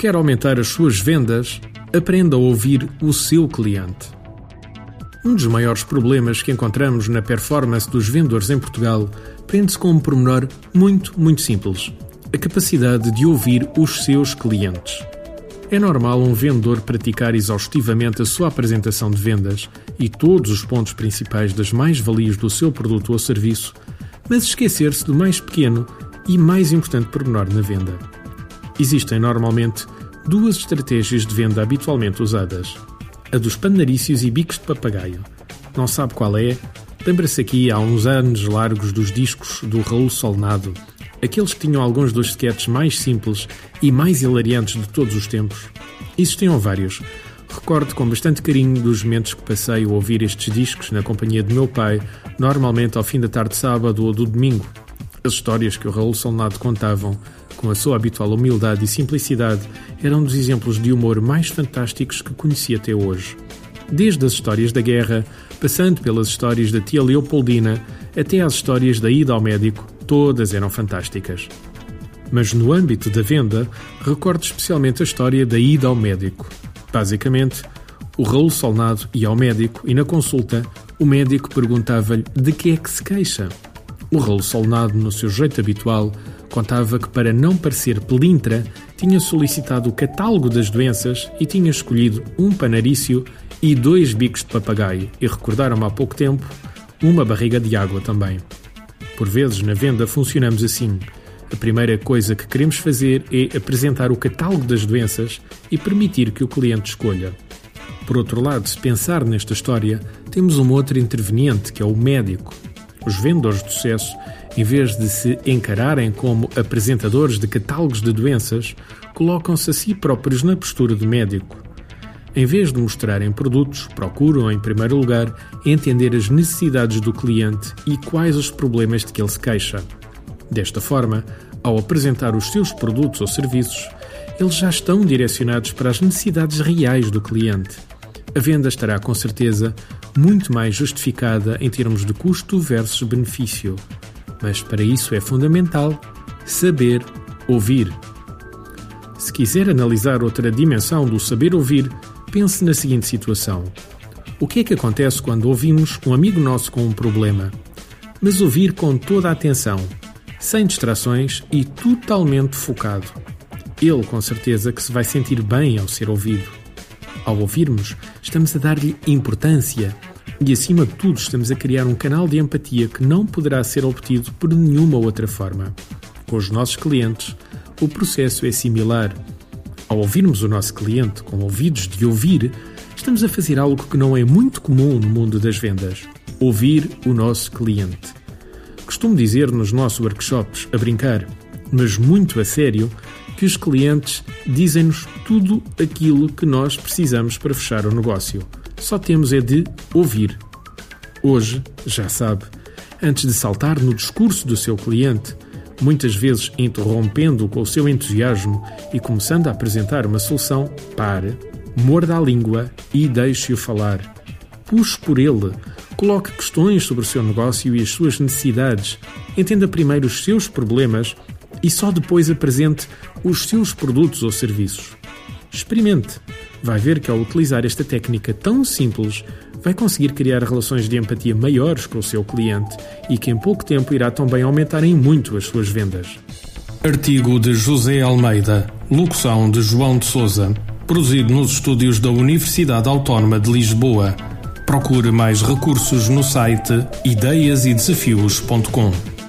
Quer aumentar as suas vendas? Aprenda a ouvir o seu cliente. Um dos maiores problemas que encontramos na performance dos vendedores em Portugal prende-se com um pormenor muito, muito simples: a capacidade de ouvir os seus clientes. É normal um vendedor praticar exaustivamente a sua apresentação de vendas e todos os pontos principais das mais-valias do seu produto ou serviço, mas esquecer-se do mais pequeno e mais importante pormenor na venda. Existem normalmente duas estratégias de venda habitualmente usadas: a dos panarícios e bicos de papagaio. Não sabe qual é? Lembra-se aqui há uns anos largos dos discos do Raul Solnado, aqueles que tinham alguns dos sketches mais simples e mais hilariantes de todos os tempos? Existiam vários. Recordo com bastante carinho dos momentos que passei a ouvir estes discos na companhia do meu pai, normalmente ao fim da tarde de sábado ou do domingo. As histórias que o Raul Solnado contavam, com a sua habitual humildade e simplicidade, eram dos exemplos de humor mais fantásticos que conheci até hoje. Desde as histórias da guerra, passando pelas histórias da tia Leopoldina, até às histórias da ida ao médico, todas eram fantásticas. Mas no âmbito da venda, recordo especialmente a história da ida ao médico. Basicamente, o Raul Solnado ia ao médico e na consulta o médico perguntava-lhe de que é que se queixa. O Raul Solnado, no seu jeito habitual, contava que para não parecer pelintra, tinha solicitado o catálogo das doenças e tinha escolhido um panarício e dois bicos de papagaio e recordaram-me há pouco tempo uma barriga de água também. Por vezes na venda funcionamos assim. A primeira coisa que queremos fazer é apresentar o catálogo das doenças e permitir que o cliente escolha. Por outro lado, se pensar nesta história, temos um outro interveniente, que é o médico. Os vendedores de sucesso, em vez de se encararem como apresentadores de catálogos de doenças, colocam-se a si próprios na postura do médico. Em vez de mostrarem produtos, procuram, em primeiro lugar, entender as necessidades do cliente e quais os problemas de que ele se queixa. Desta forma, ao apresentar os seus produtos ou serviços, eles já estão direcionados para as necessidades reais do cliente. A venda estará com certeza muito mais justificada em termos de custo versus benefício. Mas para isso é fundamental saber ouvir. Se quiser analisar outra dimensão do saber ouvir, pense na seguinte situação: O que é que acontece quando ouvimos um amigo nosso com um problema? Mas ouvir com toda a atenção, sem distrações e totalmente focado. Ele, com certeza, que se vai sentir bem ao ser ouvido. Ao ouvirmos, estamos a dar-lhe importância e, acima de tudo, estamos a criar um canal de empatia que não poderá ser obtido por nenhuma outra forma. Com os nossos clientes, o processo é similar. Ao ouvirmos o nosso cliente com ouvidos de ouvir, estamos a fazer algo que não é muito comum no mundo das vendas: ouvir o nosso cliente. Costumo dizer nos nossos workshops, a brincar, mas muito a sério, que os clientes dizem-nos tudo aquilo que nós precisamos para fechar o negócio. Só temos é de ouvir. Hoje, já sabe, antes de saltar no discurso do seu cliente, muitas vezes interrompendo-o com o seu entusiasmo e começando a apresentar uma solução, pare, morda a língua e deixe-o falar. Puxe por ele, coloque questões sobre o seu negócio e as suas necessidades, entenda primeiro os seus problemas e só depois apresente os seus produtos ou serviços. Experimente. Vai ver que ao utilizar esta técnica tão simples, vai conseguir criar relações de empatia maiores com o seu cliente e que em pouco tempo irá também aumentar em muito as suas vendas. Artigo de José Almeida, locução de João de Souza, produzido nos estúdios da Universidade Autónoma de Lisboa Procure mais recursos no site ideiasedesafios.com.